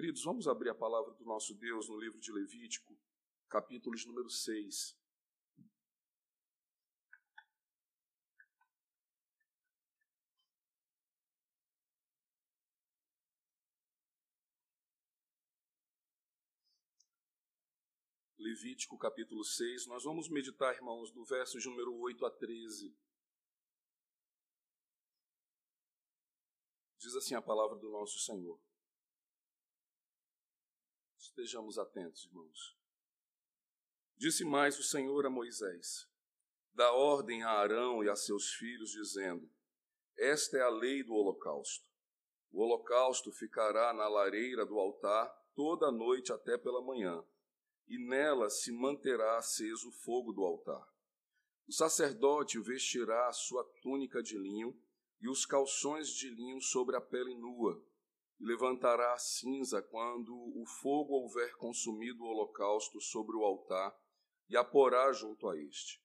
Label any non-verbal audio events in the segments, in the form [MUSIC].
Queridos, vamos abrir a palavra do nosso Deus no livro de Levítico, capítulo número 6. Levítico capítulo 6, nós vamos meditar, irmãos, do verso de número 8 a 13. Diz assim a palavra do nosso Senhor. Estejamos atentos, irmãos. Disse mais o Senhor a Moisés: Dá ordem a Arão e a seus filhos, dizendo: Esta é a lei do holocausto. O holocausto ficará na lareira do altar toda a noite até pela manhã, e nela se manterá aceso o fogo do altar. O sacerdote vestirá a sua túnica de linho e os calções de linho sobre a pele nua, e levantará a cinza quando o fogo houver consumido o holocausto sobre o altar, e a porá junto a este.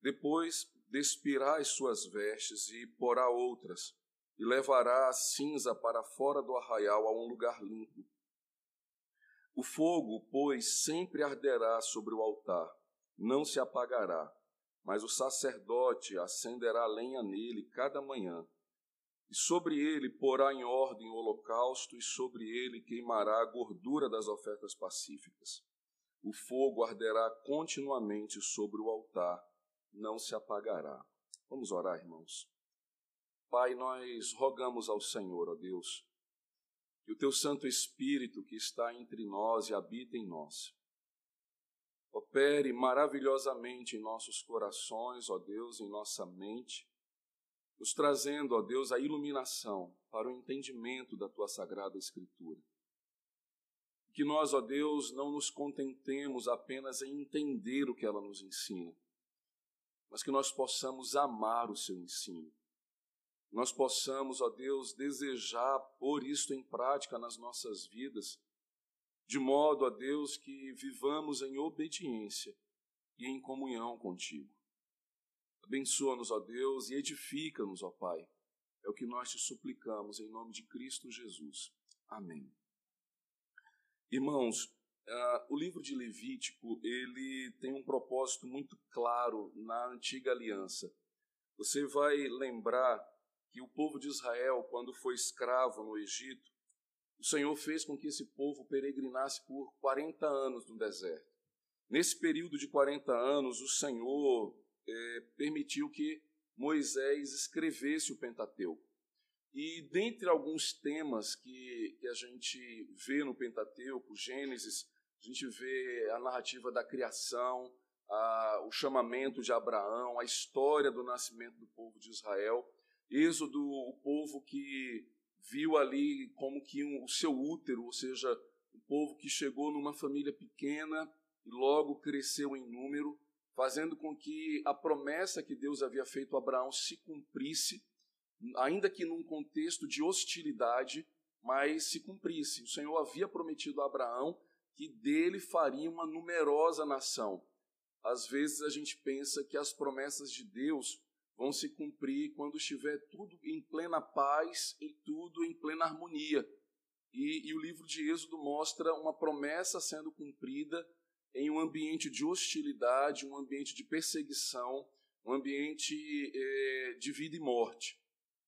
Depois despirá as suas vestes e porá outras, e levará a cinza para fora do arraial a um lugar limpo. O fogo, pois, sempre arderá sobre o altar, não se apagará, mas o sacerdote acenderá lenha nele cada manhã e sobre ele porá em ordem o holocausto, e sobre ele queimará a gordura das ofertas pacíficas. O fogo arderá continuamente sobre o altar, não se apagará. Vamos orar, irmãos. Pai, nós rogamos ao Senhor, ó Deus, que o teu Santo Espírito que está entre nós e habita em nós, opere maravilhosamente em nossos corações, ó Deus, em nossa mente, nos trazendo, ó Deus, a iluminação para o entendimento da tua sagrada Escritura. Que nós, ó Deus, não nos contentemos apenas em entender o que ela nos ensina, mas que nós possamos amar o seu ensino. Nós possamos, ó Deus, desejar pôr isto em prática nas nossas vidas, de modo, ó Deus, que vivamos em obediência e em comunhão contigo. Abençoa-nos, ó Deus, e edifica-nos, ó Pai. É o que nós te suplicamos em nome de Cristo Jesus. Amém. Irmãos, uh, o livro de Levítico ele tem um propósito muito claro na antiga aliança. Você vai lembrar que o povo de Israel, quando foi escravo no Egito, o Senhor fez com que esse povo peregrinasse por 40 anos no deserto. Nesse período de 40 anos, o Senhor é, permitiu que Moisés escrevesse o Pentateuco. E dentre alguns temas que, que a gente vê no Pentateuco, Gênesis, a gente vê a narrativa da criação, a, o chamamento de Abraão, a história do nascimento do povo de Israel. Êxodo, o povo que viu ali como que um, o seu útero, ou seja, um povo que chegou numa família pequena e logo cresceu em número fazendo com que a promessa que Deus havia feito a Abraão se cumprisse, ainda que num contexto de hostilidade, mas se cumprisse. O Senhor havia prometido a Abraão que dele faria uma numerosa nação. Às vezes a gente pensa que as promessas de Deus vão se cumprir quando estiver tudo em plena paz e tudo em plena harmonia. E, e o livro de Êxodo mostra uma promessa sendo cumprida em um ambiente de hostilidade, um ambiente de perseguição, um ambiente é, de vida e morte.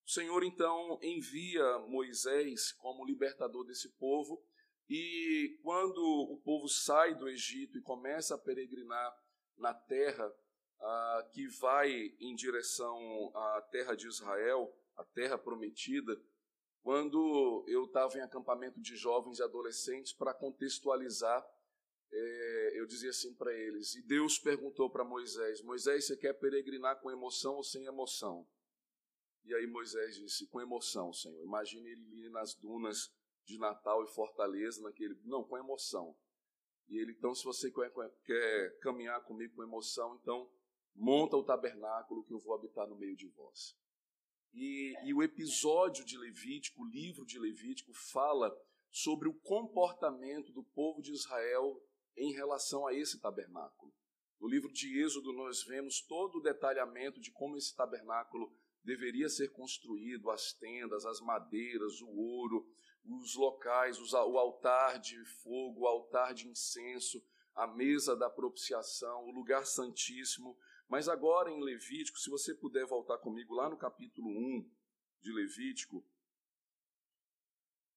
O Senhor então envia Moisés como libertador desse povo, e quando o povo sai do Egito e começa a peregrinar na terra ah, que vai em direção à terra de Israel, a terra prometida, quando eu estava em acampamento de jovens e adolescentes para contextualizar é, eu dizia assim para eles, e Deus perguntou para Moisés: Moisés, você quer peregrinar com emoção ou sem emoção? E aí Moisés disse: com emoção, Senhor. Imagine ele nas dunas de Natal e Fortaleza, naquele. Não, com emoção. E ele, então, se você quer, quer caminhar comigo com emoção, então monta o tabernáculo que eu vou habitar no meio de vós. E, e o episódio de Levítico, o livro de Levítico, fala sobre o comportamento do povo de Israel em relação a esse tabernáculo. No livro de Êxodo, nós vemos todo o detalhamento de como esse tabernáculo deveria ser construído, as tendas, as madeiras, o ouro, os locais, o altar de fogo, o altar de incenso, a mesa da propiciação, o lugar santíssimo. Mas agora em Levítico, se você puder voltar comigo lá no capítulo 1 de Levítico,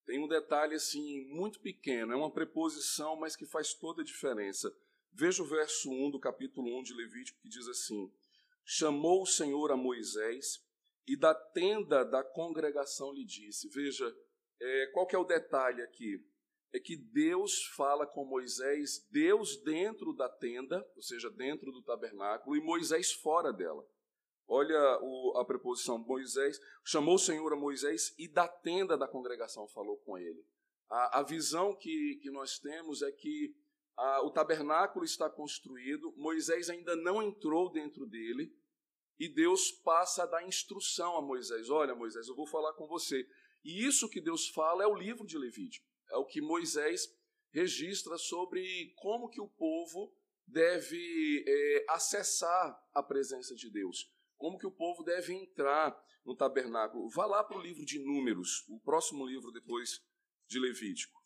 tem um detalhe assim muito pequeno, é uma preposição, mas que faz toda a diferença. Veja o verso 1 do capítulo 1 de Levítico que diz assim: Chamou o Senhor a Moisés e da tenda da congregação lhe disse. Veja, é, qual que é o detalhe aqui? É que Deus fala com Moisés, Deus dentro da tenda, ou seja, dentro do tabernáculo, e Moisés fora dela. Olha o, a preposição Moisés, chamou o Senhor a Moisés e da tenda da congregação falou com ele. A, a visão que, que nós temos é que a, o tabernáculo está construído, Moisés ainda não entrou dentro dele, e Deus passa a dar instrução a Moisés: Olha, Moisés, eu vou falar com você. E isso que Deus fala é o livro de Levítico, é o que Moisés registra sobre como que o povo deve é, acessar a presença de Deus como que o povo deve entrar no tabernáculo. Vá lá para o livro de Números, o próximo livro depois de Levítico.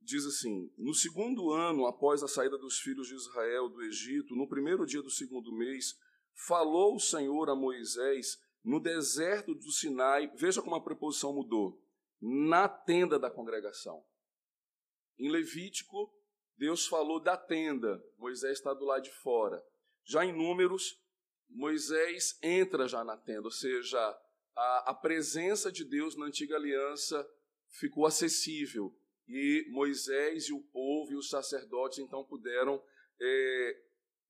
Diz assim: No segundo ano após a saída dos filhos de Israel do Egito, no primeiro dia do segundo mês, falou o Senhor a Moisés no deserto do Sinai. Veja como a preposição mudou na tenda da congregação. Em Levítico, Deus falou da tenda, Moisés está do lado de fora. Já em Números, Moisés entra já na tenda, ou seja, a, a presença de Deus na antiga aliança ficou acessível e Moisés e o povo e os sacerdotes então puderam é,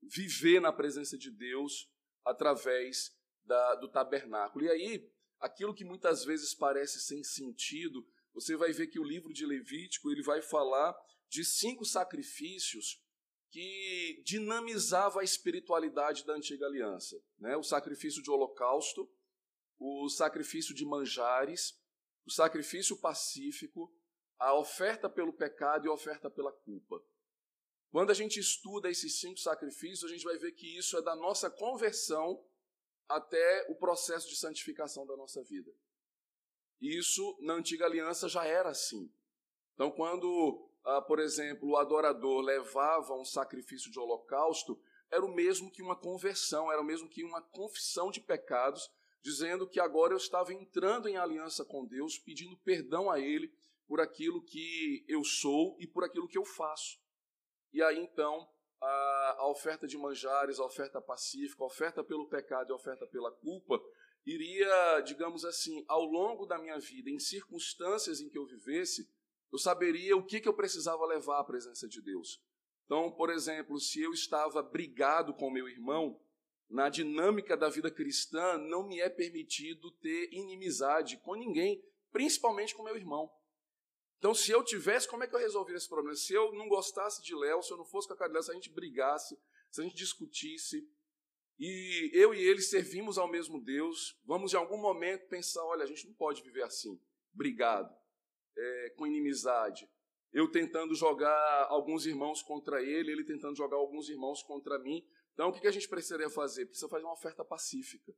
viver na presença de Deus através da, do tabernáculo. E aí, aquilo que muitas vezes parece sem sentido, você vai ver que o livro de Levítico ele vai falar de cinco sacrifícios que dinamizava a espiritualidade da antiga aliança, né? O sacrifício de holocausto, o sacrifício de manjares, o sacrifício pacífico, a oferta pelo pecado e a oferta pela culpa. Quando a gente estuda esses cinco sacrifícios, a gente vai ver que isso é da nossa conversão até o processo de santificação da nossa vida. Isso na antiga aliança já era assim. Então, quando, ah, por exemplo, o adorador levava um sacrifício de holocausto, era o mesmo que uma conversão, era o mesmo que uma confissão de pecados, dizendo que agora eu estava entrando em aliança com Deus, pedindo perdão a Ele por aquilo que eu sou e por aquilo que eu faço. E aí então a, oferta de manjares, a oferta pacífica, a oferta pelo pecado e a oferta pela culpa, iria, digamos assim, ao longo da minha vida, em circunstâncias em que eu vivesse, eu saberia o que, que eu precisava levar à presença de Deus. Então, por exemplo, se eu estava brigado com meu irmão, na dinâmica da vida cristã, não me é permitido ter inimizade com ninguém, principalmente com meu irmão. Então, se eu tivesse, como é que eu resolveria esse problema? Se eu não gostasse de Léo, se eu não fosse com a cara de Léo, se a gente brigasse, se a gente discutisse, e eu e ele servimos ao mesmo Deus, vamos em algum momento pensar: olha, a gente não pode viver assim, brigado, é, com inimizade. Eu tentando jogar alguns irmãos contra ele, ele tentando jogar alguns irmãos contra mim. Então, o que a gente precisaria fazer? Precisa fazer uma oferta pacífica,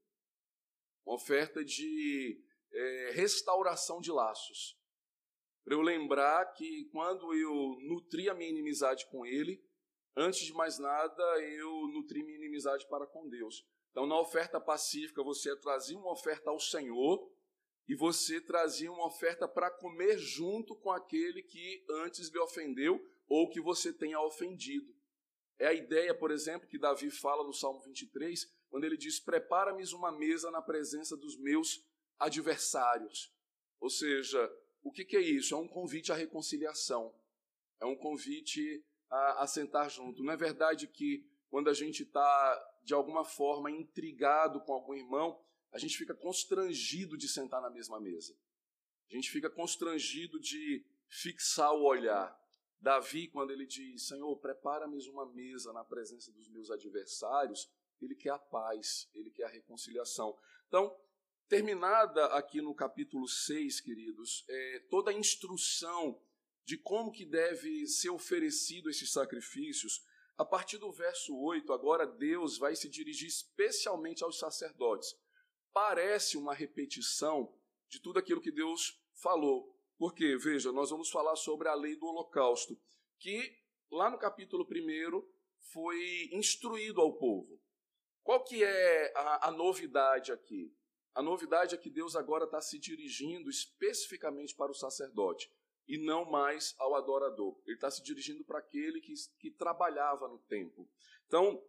uma oferta de é, restauração de laços para eu lembrar que quando eu nutri a minha inimizade com ele, antes de mais nada, eu nutri minha inimizade para com Deus. Então, na oferta pacífica, você trazia uma oferta ao Senhor e você trazia uma oferta para comer junto com aquele que antes lhe ofendeu ou que você tenha ofendido. É a ideia, por exemplo, que Davi fala no Salmo 23, quando ele diz: Prepara-me uma mesa na presença dos meus adversários. Ou seja, o que, que é isso? É um convite à reconciliação, é um convite a, a sentar junto. Não é verdade que quando a gente está, de alguma forma, intrigado com algum irmão, a gente fica constrangido de sentar na mesma mesa. A gente fica constrangido de fixar o olhar. Davi, quando ele diz: Senhor, prepara-me uma mesa na presença dos meus adversários, ele quer a paz, ele quer a reconciliação. Então, Terminada aqui no capítulo 6, queridos, é, toda a instrução de como que deve ser oferecido esses sacrifícios, a partir do verso 8, agora Deus vai se dirigir especialmente aos sacerdotes. Parece uma repetição de tudo aquilo que Deus falou. Porque, veja, nós vamos falar sobre a lei do holocausto, que lá no capítulo 1 foi instruído ao povo. Qual que é a, a novidade aqui? A novidade é que Deus agora está se dirigindo especificamente para o sacerdote e não mais ao adorador. Ele está se dirigindo para aquele que, que trabalhava no templo. Então,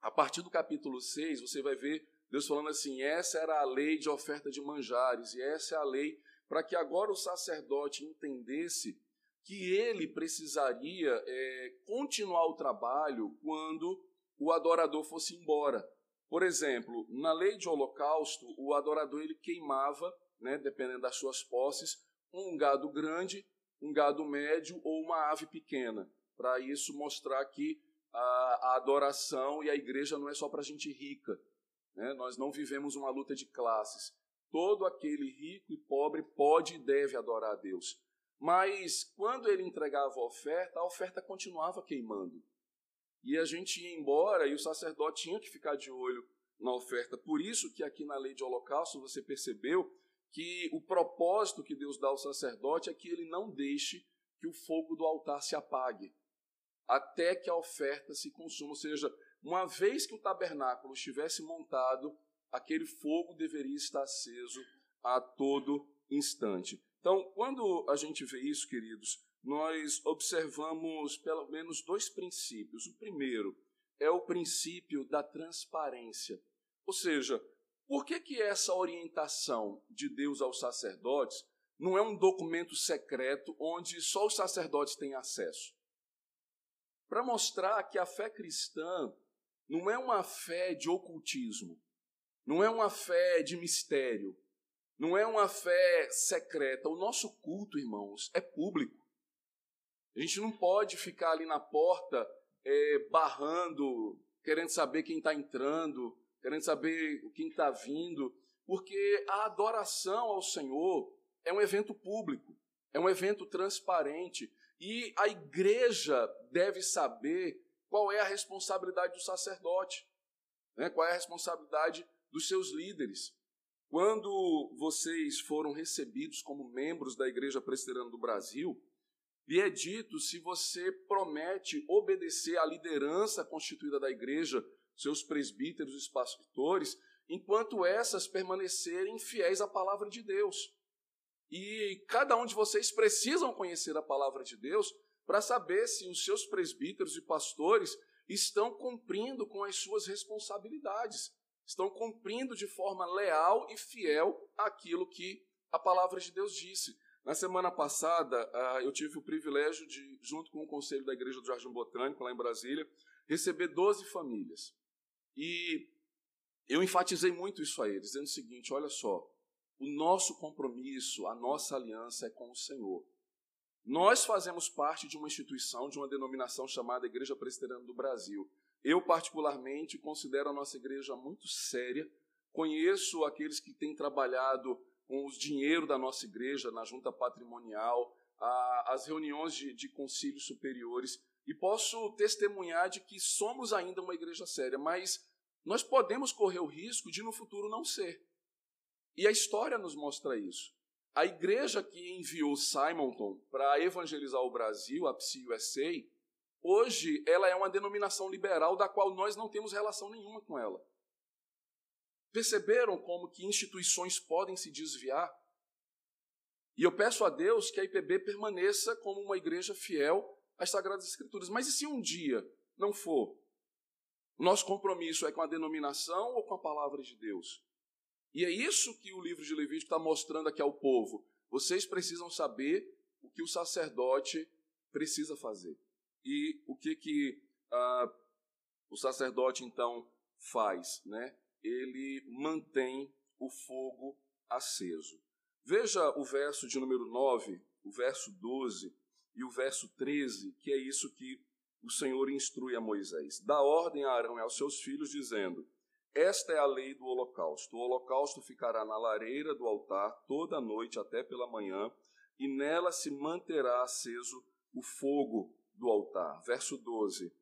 a partir do capítulo 6, você vai ver Deus falando assim: essa era a lei de oferta de manjares, e essa é a lei para que agora o sacerdote entendesse que ele precisaria é, continuar o trabalho quando o adorador fosse embora. Por exemplo, na lei de holocausto, o adorador ele queimava, né, dependendo das suas posses, um gado grande, um gado médio ou uma ave pequena, para isso mostrar que a, a, adoração e a igreja não é só para gente rica. Né? Nós não vivemos uma luta de classes. Todo aquele rico e pobre pode e deve adorar a Deus. Mas quando ele entregava a oferta, a oferta continuava queimando. E a gente ia embora e o sacerdote tinha que ficar de olho na oferta. Por isso que aqui na lei de holocausto você percebeu que o propósito que Deus dá ao sacerdote é que ele não deixe que o fogo do altar se apague, até que a oferta se consuma. Ou seja, uma vez que o tabernáculo estivesse montado, aquele fogo deveria estar aceso a todo instante. Então, quando a gente vê isso, queridos, nós observamos pelo menos dois princípios. O primeiro é o princípio da transparência. Ou seja, por que, que essa orientação de Deus aos sacerdotes não é um documento secreto onde só os sacerdotes têm acesso? Para mostrar que a fé cristã não é uma fé de ocultismo, não é uma fé de mistério, não é uma fé secreta. O nosso culto, irmãos, é público. A gente não pode ficar ali na porta é, barrando, querendo saber quem está entrando, querendo saber quem está vindo, porque a adoração ao Senhor é um evento público, é um evento transparente e a igreja deve saber qual é a responsabilidade do sacerdote, né? qual é a responsabilidade dos seus líderes. Quando vocês foram recebidos como membros da Igreja Presbiteriana do Brasil, lhe é dito se você promete obedecer à liderança constituída da igreja seus presbíteros e pastores, enquanto essas permanecerem fiéis à palavra de Deus. E cada um de vocês precisam conhecer a palavra de Deus para saber se os seus presbíteros e pastores estão cumprindo com as suas responsabilidades, estão cumprindo de forma leal e fiel aquilo que a palavra de Deus disse. Na semana passada, ah, eu tive o privilégio de, junto com o conselho da Igreja do Jardim Botânico, lá em Brasília, receber 12 famílias. E eu enfatizei muito isso a eles, dizendo o seguinte: olha só, o nosso compromisso, a nossa aliança é com o Senhor. Nós fazemos parte de uma instituição, de uma denominação chamada Igreja Presbiteriana do Brasil. Eu, particularmente, considero a nossa igreja muito séria. Conheço aqueles que têm trabalhado com os dinheiro da nossa igreja na junta patrimonial, a, as reuniões de, de concílios superiores. E posso testemunhar de que somos ainda uma igreja séria, mas nós podemos correr o risco de no futuro não ser. E a história nos mostra isso. A igreja que enviou Simonton para evangelizar o Brasil, a PCUSA, hoje ela é uma denominação liberal da qual nós não temos relação nenhuma com ela. Perceberam como que instituições podem se desviar? E eu peço a Deus que a IPB permaneça como uma igreja fiel as Sagradas Escrituras. Mas e se um dia não for? Nosso compromisso é com a denominação ou com a palavra de Deus? E é isso que o livro de Levítico está mostrando aqui ao povo. Vocês precisam saber o que o sacerdote precisa fazer. E o que, que ah, o sacerdote então faz? Né? Ele mantém o fogo aceso. Veja o verso de número 9, o verso 12 e o verso 13, que é isso que o Senhor instrui a Moisés. Dá ordem a Arão e aos seus filhos, dizendo: Esta é a lei do holocausto. O holocausto ficará na lareira do altar toda a noite até pela manhã, e nela se manterá aceso o fogo do altar. Verso 12.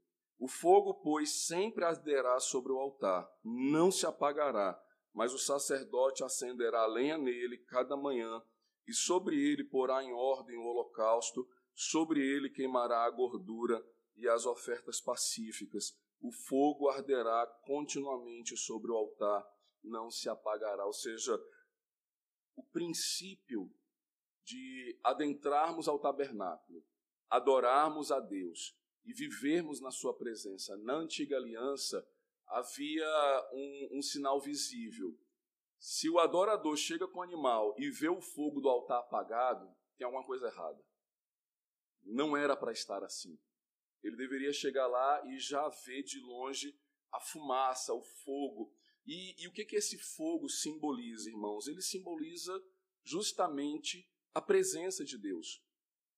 O fogo, pois, sempre arderá sobre o altar, não se apagará, mas o sacerdote acenderá lenha nele cada manhã, e sobre ele porá em ordem o holocausto, sobre ele queimará a gordura e as ofertas pacíficas. O fogo arderá continuamente sobre o altar, não se apagará. Ou seja, o princípio de adentrarmos ao tabernáculo, adorarmos a Deus e vivermos na Sua presença. Na antiga aliança, havia um, um sinal visível. Se o adorador chega com o animal e vê o fogo do altar apagado, tem alguma coisa errada. Não era para estar assim. Ele deveria chegar lá e já ver de longe a fumaça, o fogo. E, e o que, que esse fogo simboliza, irmãos? Ele simboliza justamente a presença de Deus.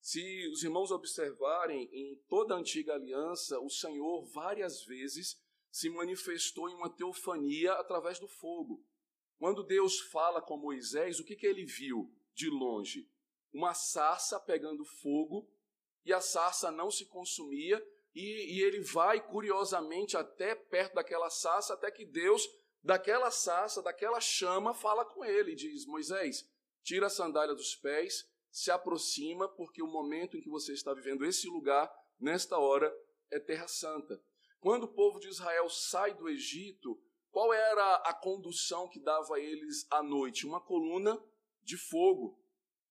Se os irmãos observarem, em toda a antiga aliança, o Senhor várias vezes se manifestou em uma teofania através do fogo. Quando Deus fala com Moisés, o que, que ele viu de longe? Uma sarça pegando fogo, e a sarça não se consumia, e, e ele vai curiosamente até perto daquela sarça, até que Deus, daquela sarça, daquela chama, fala com ele e diz: Moisés, tira a sandália dos pés, se aproxima, porque o momento em que você está vivendo esse lugar, nesta hora, é Terra Santa. Quando o povo de Israel sai do Egito, qual era a condução que dava a eles à noite? Uma coluna de fogo.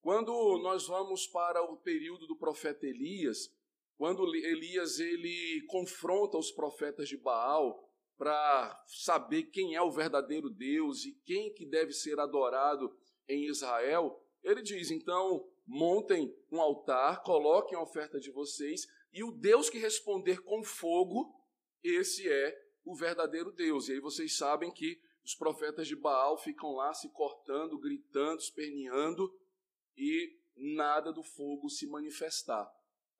Quando nós vamos para o período do profeta Elias, quando Elias ele confronta os profetas de Baal para saber quem é o verdadeiro Deus e quem que deve ser adorado em Israel, ele diz: então montem um altar, coloquem a oferta de vocês, e o Deus que responder com fogo, esse é o verdadeiro Deus. E aí vocês sabem que os profetas de Baal ficam lá se cortando, gritando, esperneando, e nada do fogo se manifestar.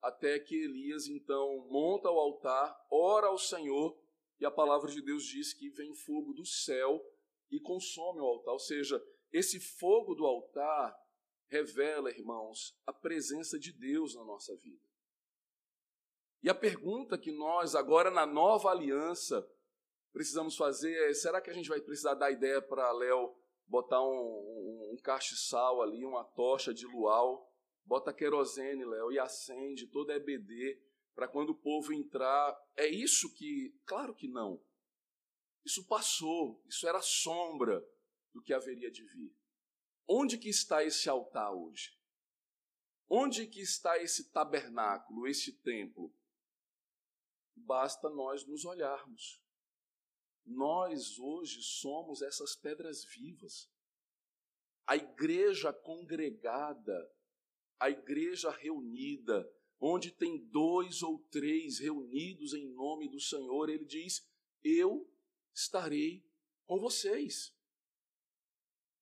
Até que Elias então monta o altar, ora ao Senhor, e a palavra de Deus diz que vem fogo do céu e consome o altar. Ou seja, esse fogo do altar revela, irmãos, a presença de Deus na nossa vida. E a pergunta que nós, agora na nova aliança, precisamos fazer é: será que a gente vai precisar dar ideia para Léo botar um, um, um castiçal ali, uma tocha de luau, bota querosene, Léo, e acende toda a EBD, para quando o povo entrar. É isso que. Claro que não. Isso passou, isso era sombra do que haveria de vir. Onde que está esse altar hoje? Onde que está esse tabernáculo, esse templo? Basta nós nos olharmos. Nós hoje somos essas pedras vivas. A igreja congregada, a igreja reunida, onde tem dois ou três reunidos em nome do Senhor, ele diz: Eu estarei com vocês.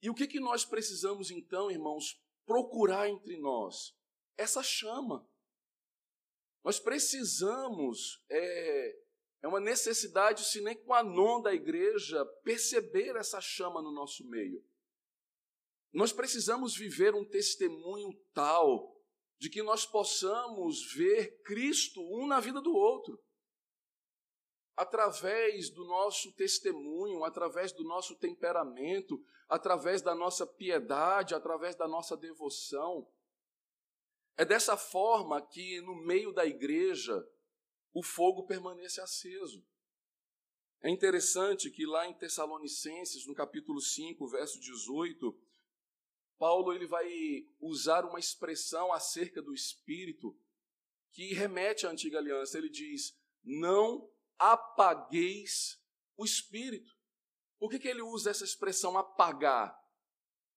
E o que, que nós precisamos então, irmãos, procurar entre nós? Essa chama. Nós precisamos, é, é uma necessidade, se nem com a non da igreja, perceber essa chama no nosso meio. Nós precisamos viver um testemunho tal de que nós possamos ver Cristo um na vida do outro. Através do nosso testemunho, através do nosso temperamento, através da nossa piedade, através da nossa devoção. É dessa forma que no meio da igreja o fogo permanece aceso. É interessante que lá em Tessalonicenses, no capítulo 5, verso 18, Paulo ele vai usar uma expressão acerca do espírito que remete à antiga aliança. Ele diz: "Não apagueis o espírito". Por que, que ele usa essa expressão apagar?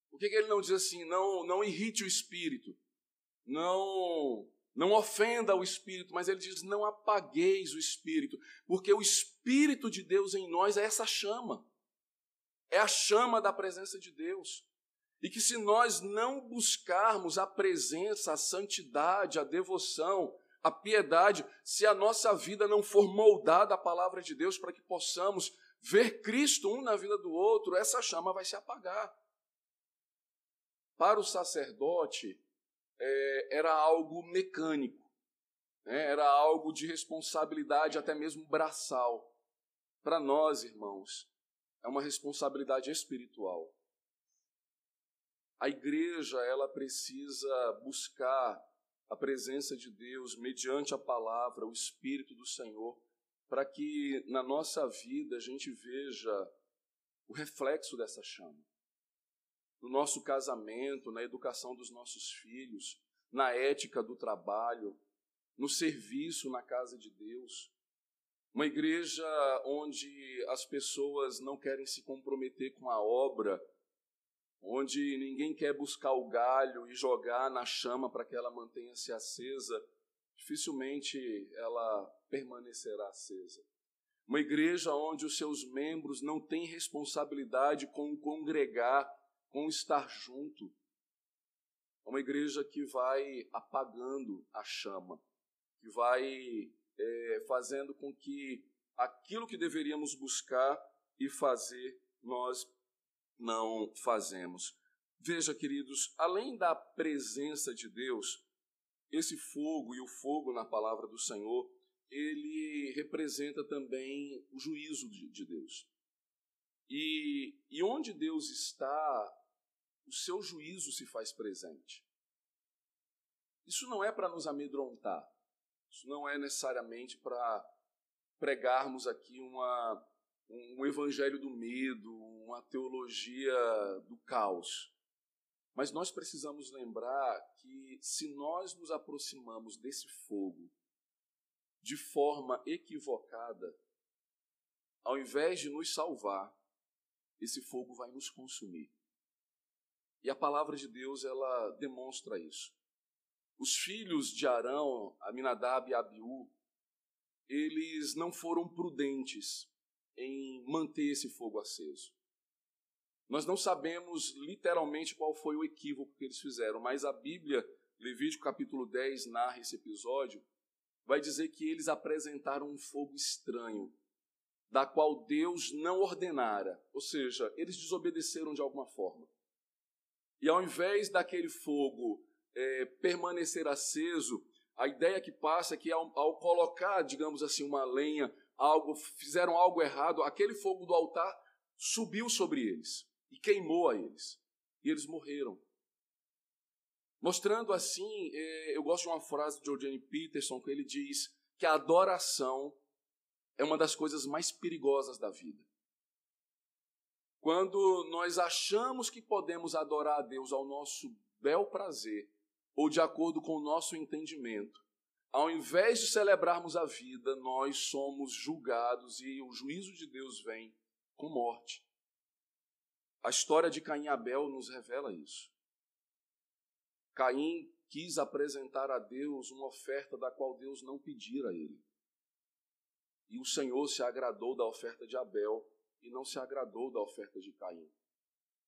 Por que, que ele não diz assim, não, não irrite o espírito, não não ofenda o Espírito, mas ele diz: não apagueis o Espírito, porque o Espírito de Deus em nós é essa chama, é a chama da presença de Deus. E que se nós não buscarmos a presença, a santidade, a devoção, a piedade, se a nossa vida não for moldada à palavra de Deus para que possamos ver Cristo um na vida do outro, essa chama vai se apagar. Para o sacerdote, é, era algo mecânico, né? era algo de responsabilidade até mesmo braçal. Para nós, irmãos, é uma responsabilidade espiritual. A igreja, ela precisa buscar a presença de Deus mediante a palavra, o Espírito do Senhor, para que na nossa vida a gente veja o reflexo dessa chama. No nosso casamento, na educação dos nossos filhos, na ética do trabalho, no serviço na casa de Deus. Uma igreja onde as pessoas não querem se comprometer com a obra, onde ninguém quer buscar o galho e jogar na chama para que ela mantenha-se acesa, dificilmente ela permanecerá acesa. Uma igreja onde os seus membros não têm responsabilidade com congregar, com estar junto. É uma igreja que vai apagando a chama, que vai é, fazendo com que aquilo que deveríamos buscar e fazer, nós não fazemos. Veja, queridos, além da presença de Deus, esse fogo e o fogo na palavra do Senhor, ele representa também o juízo de Deus. E, e onde Deus está, o seu juízo se faz presente. Isso não é para nos amedrontar, isso não é necessariamente para pregarmos aqui uma, um evangelho do medo, uma teologia do caos. Mas nós precisamos lembrar que se nós nos aproximamos desse fogo de forma equivocada, ao invés de nos salvar, esse fogo vai nos consumir. E a palavra de Deus, ela demonstra isso. Os filhos de Arão, Aminadab e Abiú, eles não foram prudentes em manter esse fogo aceso. Nós não sabemos literalmente qual foi o equívoco que eles fizeram, mas a Bíblia, Levítico capítulo 10, narra esse episódio, vai dizer que eles apresentaram um fogo estranho, da qual Deus não ordenara, ou seja, eles desobedeceram de alguma forma. E ao invés daquele fogo é, permanecer aceso, a ideia que passa é que ao, ao, colocar, digamos assim, uma lenha, algo, fizeram algo errado, aquele fogo do altar subiu sobre eles e queimou a eles. E eles morreram. Mostrando assim, é, eu gosto de uma frase de Jordan Peterson, que ele diz que a adoração é uma das coisas mais perigosas da vida. Quando nós achamos que podemos adorar a Deus ao nosso bel prazer, ou de acordo com o nosso entendimento, ao invés de celebrarmos a vida, nós somos julgados e o juízo de Deus vem com morte. A história de Caim e Abel nos revela isso. Caim quis apresentar a Deus uma oferta da qual Deus não pedira a ele. E o Senhor se agradou da oferta de Abel e não se agradou da oferta de Caim.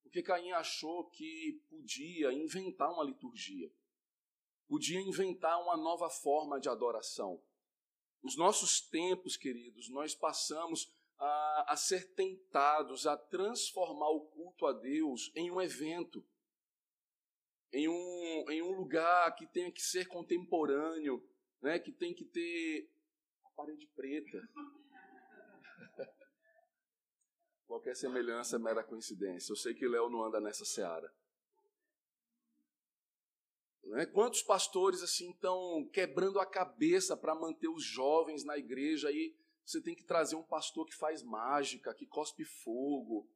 Porque Caim achou que podia inventar uma liturgia, podia inventar uma nova forma de adoração. Os nossos tempos, queridos, nós passamos a, a ser tentados a transformar o culto a Deus em um evento, em um, em um lugar que tenha que ser contemporâneo, né, que tem que ter a parede preta. [LAUGHS] Qualquer semelhança é mera coincidência. Eu sei que Léo não anda nessa seara. Né? Quantos pastores assim estão quebrando a cabeça para manter os jovens na igreja aí? Você tem que trazer um pastor que faz mágica, que cospe fogo,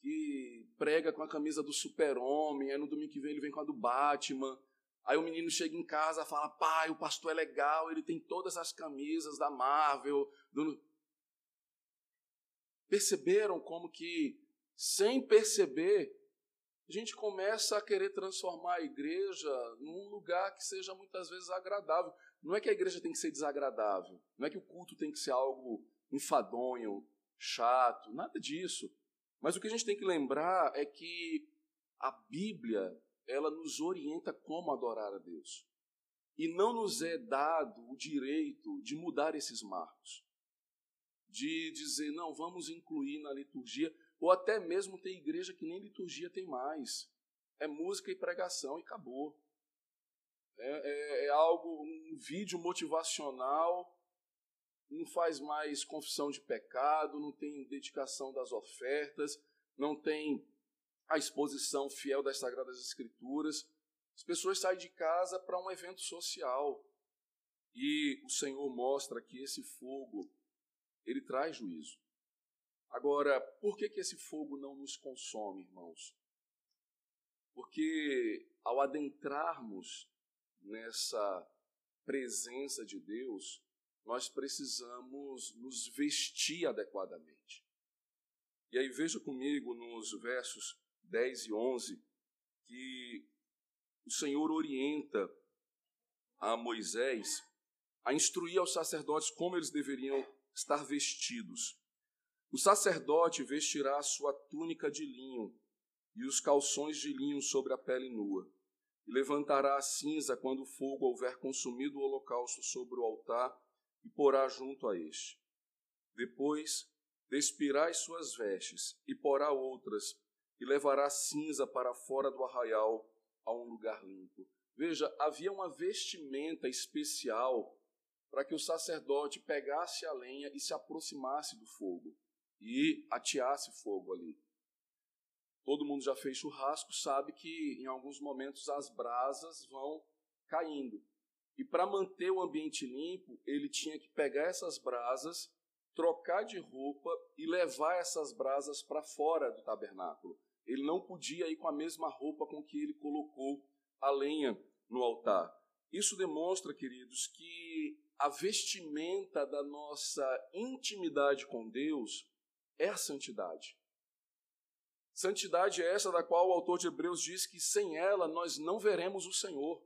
que prega com a camisa do super-homem, aí no domingo que vem ele vem com a do Batman. Aí o menino chega em casa e fala: pai, o pastor é legal, ele tem todas as camisas da Marvel. Do... Perceberam como que, sem perceber, a gente começa a querer transformar a igreja num lugar que seja muitas vezes agradável. Não é que a igreja tem que ser desagradável, não é que o culto tem que ser algo enfadonho, chato, nada disso. Mas o que a gente tem que lembrar é que a Bíblia, ela nos orienta como adorar a Deus. E não nos é dado o direito de mudar esses marcos. De dizer, não, vamos incluir na liturgia, ou até mesmo tem igreja que nem liturgia tem mais. É música e pregação e acabou. É, é, é algo, um vídeo motivacional, não faz mais confissão de pecado, não tem dedicação das ofertas, não tem a exposição fiel das Sagradas Escrituras. As pessoas saem de casa para um evento social. E o Senhor mostra que esse fogo, ele traz juízo. Agora, por que, que esse fogo não nos consome, irmãos? Porque ao adentrarmos nessa presença de Deus, nós precisamos nos vestir adequadamente. E aí veja comigo nos versos 10 e 11 que o Senhor orienta a Moisés a instruir aos sacerdotes como eles deveriam estar vestidos. O sacerdote vestirá a sua túnica de linho e os calções de linho sobre a pele nua, e levantará a cinza quando o fogo houver consumido o holocausto sobre o altar e porá junto a este. Depois despirá as suas vestes e porá outras, e levará cinza para fora do arraial a um lugar limpo. Veja, havia uma vestimenta especial para que o sacerdote pegasse a lenha e se aproximasse do fogo e ateasse fogo ali. Todo mundo já fez churrasco, sabe que em alguns momentos as brasas vão caindo. E para manter o ambiente limpo, ele tinha que pegar essas brasas, trocar de roupa e levar essas brasas para fora do tabernáculo. Ele não podia ir com a mesma roupa com que ele colocou a lenha no altar. Isso demonstra, queridos, que a vestimenta da nossa intimidade com Deus é a santidade. Santidade é essa da qual o autor de Hebreus diz que sem ela nós não veremos o Senhor.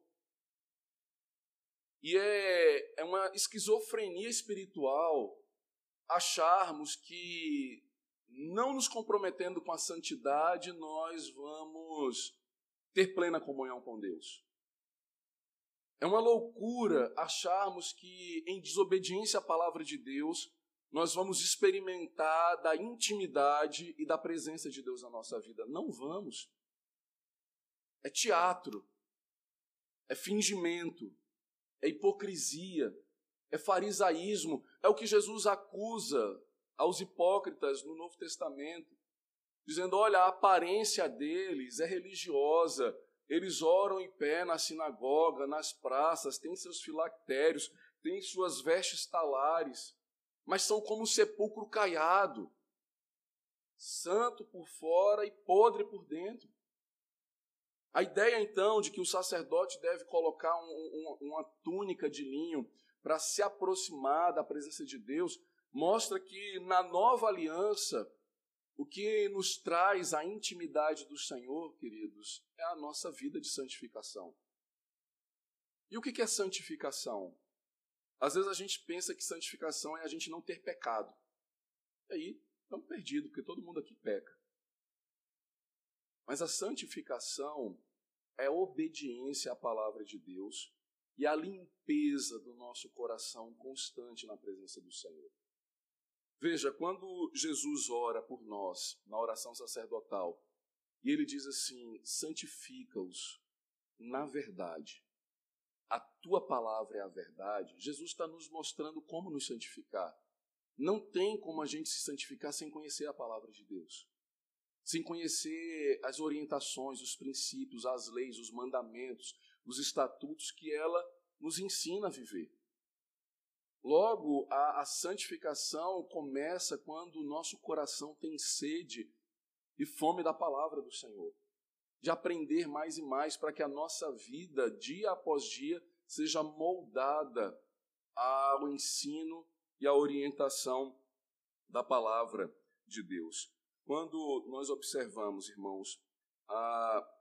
E é, é uma esquizofrenia espiritual acharmos que, não nos comprometendo com a santidade, nós vamos ter plena comunhão com Deus. É uma loucura acharmos que, em desobediência à palavra de Deus, nós vamos experimentar da intimidade e da presença de Deus na nossa vida. Não vamos. É teatro, é fingimento, é hipocrisia, é farisaísmo, é o que Jesus acusa aos hipócritas no Novo Testamento, dizendo: olha, a aparência deles é religiosa, eles oram em pé na sinagoga, nas praças, têm seus filactérios, têm suas vestes talares, mas são como um sepulcro caiado, santo por fora e podre por dentro. A ideia então de que o sacerdote deve colocar um, um, uma túnica de linho para se aproximar da presença de Deus mostra que na nova aliança o que nos traz a intimidade do Senhor, queridos, é a nossa vida de santificação. E o que é santificação? Às vezes a gente pensa que santificação é a gente não ter pecado. E aí estamos perdidos, porque todo mundo aqui peca. Mas a santificação é obediência à palavra de Deus e a limpeza do nosso coração constante na presença do Senhor. Veja, quando Jesus ora por nós, na oração sacerdotal, e ele diz assim: santifica-os na verdade. Tua palavra é a verdade. Jesus está nos mostrando como nos santificar. Não tem como a gente se santificar sem conhecer a palavra de Deus, sem conhecer as orientações, os princípios, as leis, os mandamentos, os estatutos que ela nos ensina a viver. Logo, a, a santificação começa quando o nosso coração tem sede e fome da palavra do Senhor, de aprender mais e mais para que a nossa vida, dia após dia, seja moldada ao ensino e à orientação da palavra de Deus. Quando nós observamos, irmãos, a,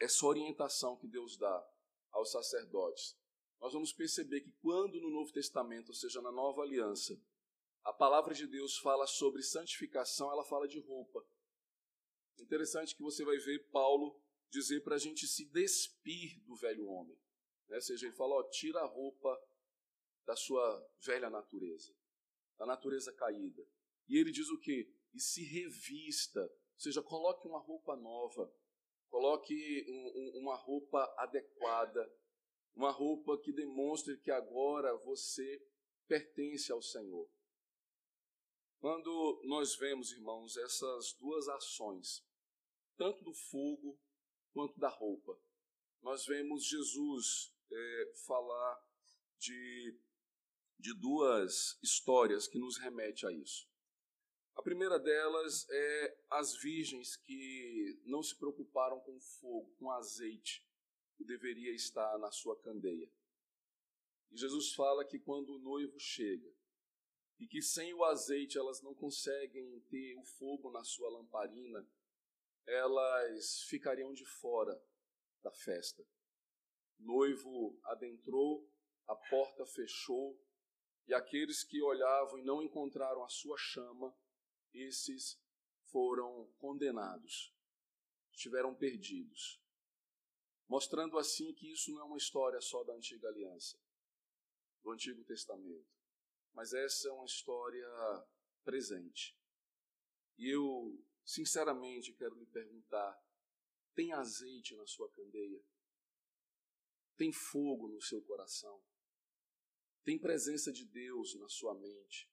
essa orientação que Deus dá aos sacerdotes, nós vamos perceber que quando no Novo Testamento, ou seja, na Nova Aliança, a palavra de Deus fala sobre santificação, ela fala de roupa. Interessante que você vai ver Paulo dizer para a gente se despir do velho homem. Né? Seja, ele fala, ó, tira a roupa da sua velha natureza, da natureza caída. E ele diz o quê? E se revista, ou seja, coloque uma roupa nova, coloque um, um, uma roupa adequada uma roupa que demonstre que agora você pertence ao Senhor. Quando nós vemos, irmãos, essas duas ações, tanto do fogo quanto da roupa, nós vemos Jesus é, falar de, de duas histórias que nos remete a isso. A primeira delas é as virgens que não se preocuparam com fogo, com azeite, que deveria estar na sua candeia. E Jesus fala que quando o noivo chega, e que sem o azeite elas não conseguem ter o fogo na sua lamparina, elas ficariam de fora da festa. Noivo adentrou, a porta fechou, e aqueles que olhavam e não encontraram a sua chama, esses foram condenados, estiveram perdidos. Mostrando assim que isso não é uma história só da antiga aliança, do Antigo Testamento mas essa é uma história presente. E eu, sinceramente, quero lhe perguntar: tem azeite na sua candeia? Tem fogo no seu coração? Tem presença de Deus na sua mente?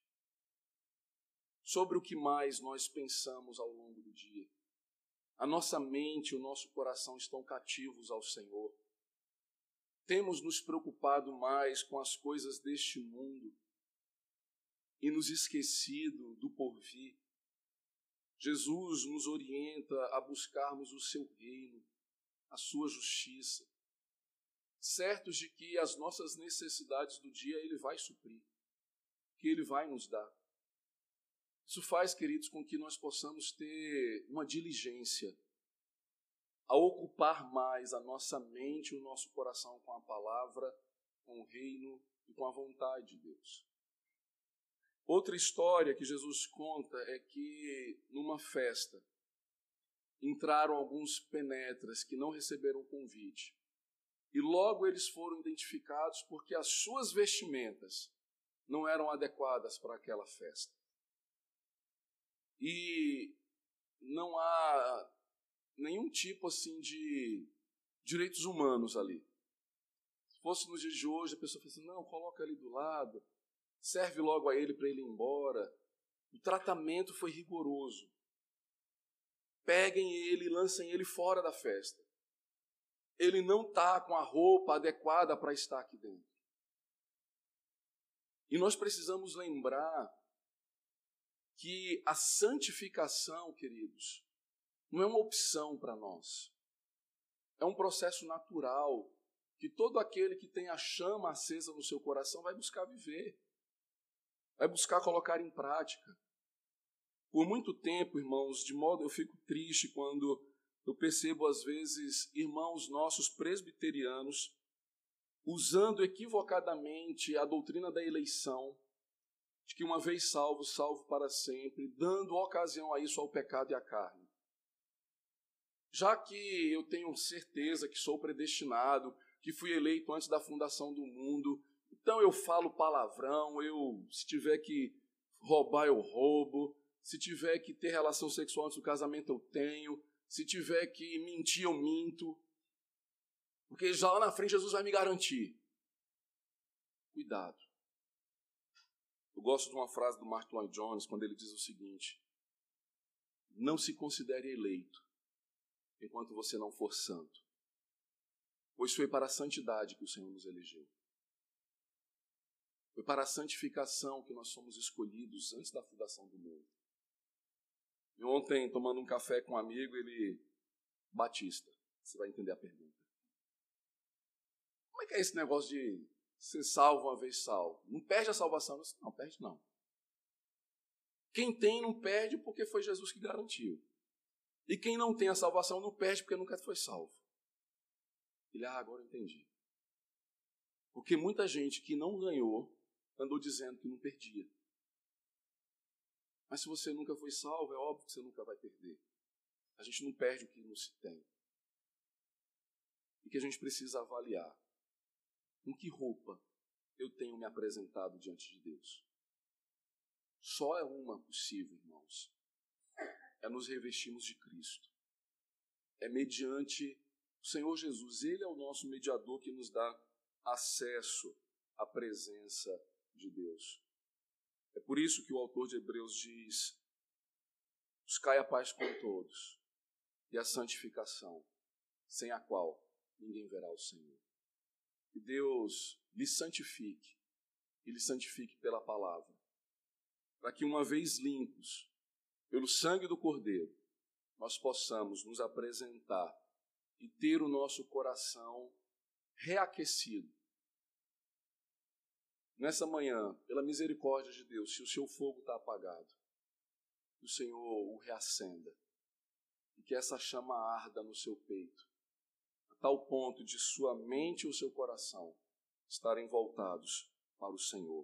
Sobre o que mais nós pensamos ao longo do dia? A nossa mente e o nosso coração estão cativos ao Senhor. Temos nos preocupado mais com as coisas deste mundo e nos esquecido do porvir. Jesus nos orienta a buscarmos o seu reino, a sua justiça, certos de que as nossas necessidades do dia ele vai suprir, que ele vai nos dar. Isso faz, queridos, com que nós possamos ter uma diligência a ocupar mais a nossa mente o nosso coração com a palavra, com o reino e com a vontade de Deus. Outra história que Jesus conta é que numa festa entraram alguns penetras que não receberam convite. E logo eles foram identificados porque as suas vestimentas não eram adequadas para aquela festa. E não há nenhum tipo assim de direitos humanos ali. Se fosse nos dias de hoje, a pessoa fala assim: não, coloca ali do lado, serve logo a ele para ele ir embora. O tratamento foi rigoroso. Peguem ele e lancem ele fora da festa. Ele não está com a roupa adequada para estar aqui dentro. E nós precisamos lembrar que a santificação, queridos, não é uma opção para nós. É um processo natural que todo aquele que tem a chama acesa no seu coração vai buscar viver vai buscar colocar em prática. Por muito tempo, irmãos, de modo eu fico triste quando eu percebo às vezes irmãos nossos presbiterianos usando equivocadamente a doutrina da eleição, de que uma vez salvo, salvo para sempre, dando ocasião a isso ao pecado e à carne. Já que eu tenho certeza que sou predestinado, que fui eleito antes da fundação do mundo, então eu falo palavrão, eu se tiver que roubar eu roubo, se tiver que ter relação sexual antes do casamento eu tenho, se tiver que mentir eu minto. Porque já lá na frente Jesus vai me garantir. Cuidado. Eu gosto de uma frase do Mark Lloyd Jones quando ele diz o seguinte: Não se considere eleito enquanto você não for santo, pois foi para a santidade que o Senhor nos elegeu. Foi para a santificação que nós somos escolhidos antes da fundação do mundo. E ontem, tomando um café com um amigo, ele. Batista, você vai entender a pergunta. Como é que é esse negócio de ser salvo uma vez salvo? Não perde a salvação? Não, perde não. Quem tem não perde porque foi Jesus que garantiu. E quem não tem a salvação não perde porque nunca foi salvo. Ele, ah, agora eu entendi. Porque muita gente que não ganhou andou dizendo que não perdia. Mas se você nunca foi salvo, é óbvio que você nunca vai perder. A gente não perde o que não se tem. E que a gente precisa avaliar com que roupa eu tenho me apresentado diante de Deus. Só é uma possível, irmãos. É nos revestirmos de Cristo. É mediante o Senhor Jesus. Ele é o nosso mediador que nos dá acesso à presença de Deus. É por isso que o autor de Hebreus diz: buscai a paz com todos e a santificação, sem a qual ninguém verá o Senhor. Que Deus lhe santifique e lhe santifique pela palavra, para que, uma vez limpos pelo sangue do Cordeiro, nós possamos nos apresentar e ter o nosso coração reaquecido. Nessa manhã, pela misericórdia de Deus, se o seu fogo está apagado, que o Senhor o reacenda e que essa chama arda no seu peito, a tal ponto de sua mente e o seu coração estarem voltados para o Senhor.